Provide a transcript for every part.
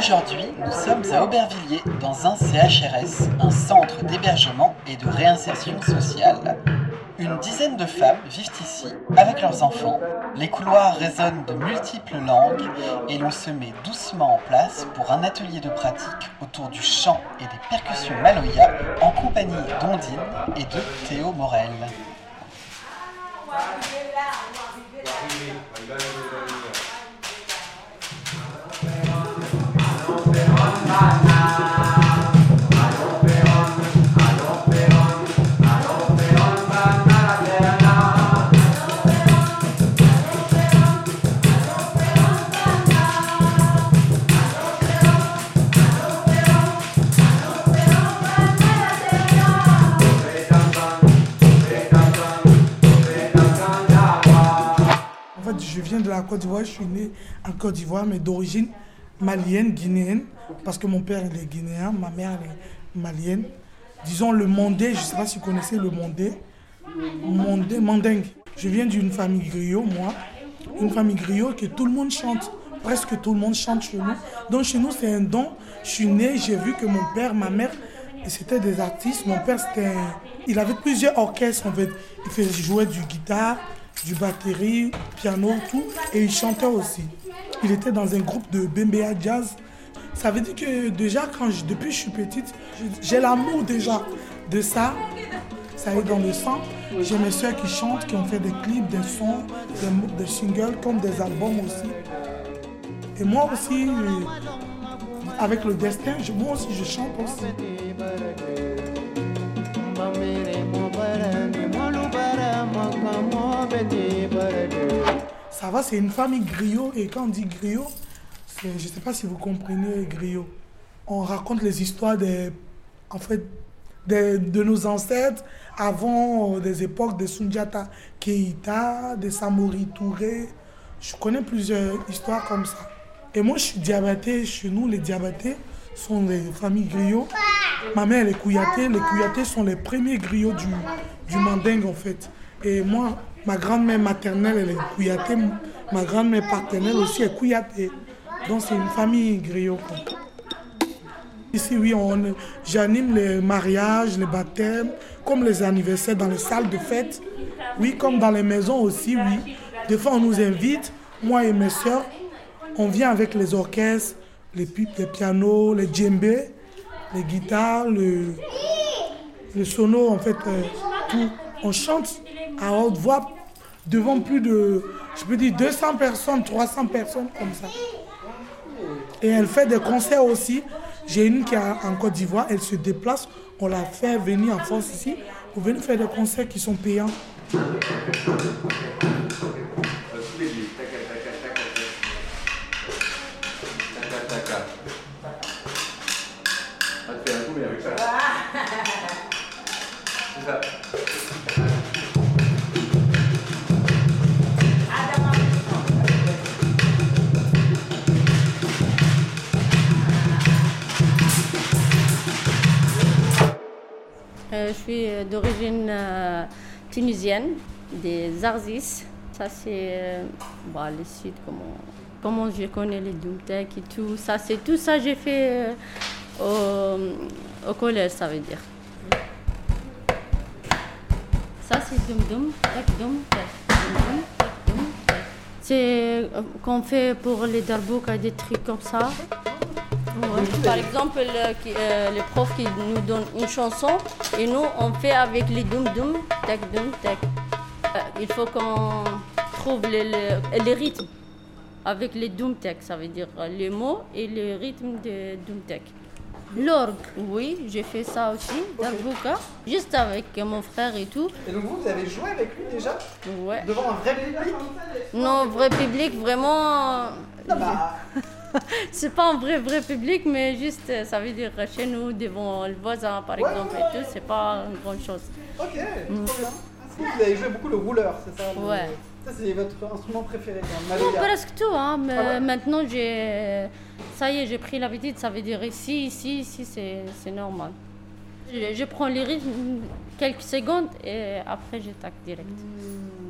Aujourd'hui, nous sommes à Aubervilliers, dans un CHRS, un centre d'hébergement et de réinsertion sociale. Une dizaine de femmes vivent ici avec leurs enfants. Les couloirs résonnent de multiples langues et l'on se met doucement en place pour un atelier de pratique autour du chant et des percussions maloya en compagnie d'Ondine et de Théo Morel. Je viens de la Côte d'Ivoire, je suis né en Côte d'Ivoire, mais d'origine malienne, guinéenne, parce que mon père est guinéen, ma mère est malienne. Disons le mondé, je ne sais pas si vous connaissez le mondé. Mondé, mandingue. Je viens d'une famille griot, moi. Une famille griot que tout le monde chante. Presque tout le monde chante chez nous. Donc chez nous, c'est un don. Je suis né, j'ai vu que mon père, ma mère, c'était des artistes. Mon père, c'était Il avait plusieurs orchestres, en fait. Il faisait jouer du guitare, du batterie, piano, tout. Et il chantait aussi. Il était dans un groupe de Bembea Jazz. Ça veut dire que déjà, quand depuis que je suis petite, j'ai l'amour déjà de ça. Ça est dans le sang. J'ai mes soeurs qui chantent, qui ont fait des clips, des sons, des, des singles, comme des albums aussi. Et moi aussi, euh, avec le destin, moi aussi je chante aussi. C'est une famille griot. Et quand on dit griot, je ne sais pas si vous comprenez griot. On raconte les histoires de nos ancêtres avant euh, des époques de Sundiata Keita, de Samori Touré. Je connais plusieurs histoires comme ça. Et moi, je suis diabaté. Chez nous, les diabatés sont des familles griots. Ma mère, est Kouyaté. Les Kouyatés sont les premiers griots du, du Mandingue, en fait. Et moi, ma grand-mère maternelle, elle est Kouyaté. Ma grand-mère paternelle aussi est Kouyaté. Donc, c'est une famille griot. Ici, oui, on- j'anime les mariages, les baptêmes, comme les anniversaires dans les salles de fête. Oui, comme dans les maisons aussi, oui. Des fois, on nous invite, moi et mes soeurs, on vient avec les orchestres, les, pi- les pianos, les djembés, les guitares, le, le sono, en fait, euh, tout. On chante à haute voix devant plus de, je peux dire, 200 personnes, 300 personnes comme ça. Et elle fait des concerts aussi. J'ai une qui est en Côte d'Ivoire, elle se déplace, on la fait venir en France ici pour venir faire des concerts qui sont payants. suis euh, d'origine euh, tunisienne, des Zarzis. Ça, c'est euh, bah, les sites, comment, comment je connais les Doomtech et tout. Ça, c'est tout ça j'ai fait au, au collège, ça veut dire. Ça, c'est Tech. C'est qu'on fait pour les darbouka, des trucs comme ça. Par exemple, le, euh, le prof qui nous donne une chanson et nous, on fait avec les doum doum, tac doum, tac. Euh, il faut qu'on trouve les, les- les rythmes avec les doum tac, ça veut dire les mots et les rythmes de doum tac. L'orgue, oui, j'ai fait ça aussi, d'Arbouka, juste avec mon frère et tout. Et donc vous, vous avez joué avec lui déjà Ouais. Devant un vrai public? Non, vrai public, vraiment. Non, bah, C'est pas un vrai vrai public, mais juste, euh, ça veut dire euh, chez nous, devant le voisin par Ouais, exemple ouais, et tout, c'est pas une grande chose. ok, trop bien. Vous, vous avez joué beaucoup le rouleur, c'est ça le- Ouais. Ça, c'est votre instrument préféré, quand même, presque tout, hein, mais Ah maintenant j'ai. Ça y est, j'ai pris l'habitude, ça veut dire ici, ici, ici, c'est normal. Je, je prends les rythmes quelques secondes et après je tac direct.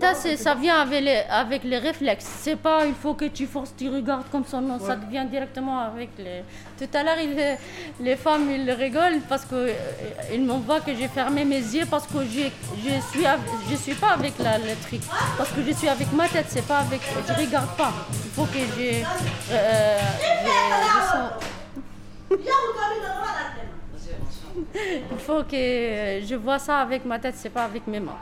Ça, c'est- ça vient avec les, avec les réflexes. C'est pas il faut que tu forces, tu regardes comme ça. Non, ça vient directement avec les. Tout à l'heure, il- les femmes ils rigolent parce que euh, ils m'ont voient que j'ai fermé mes yeux parce que je je suis av- je suis pas avec la, le truc parce que je suis avec ma tête. C'est pas avec je regarde pas. Il faut que je euh, je- je sens- Il faut que je vois ça avec ma tête, c'est pas avec mes mains.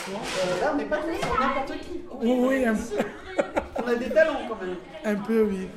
Franchement, euh, là, on n'est pas tous n'importe qui. Oui, oui, un, On a des talents quand même. un peu, oui.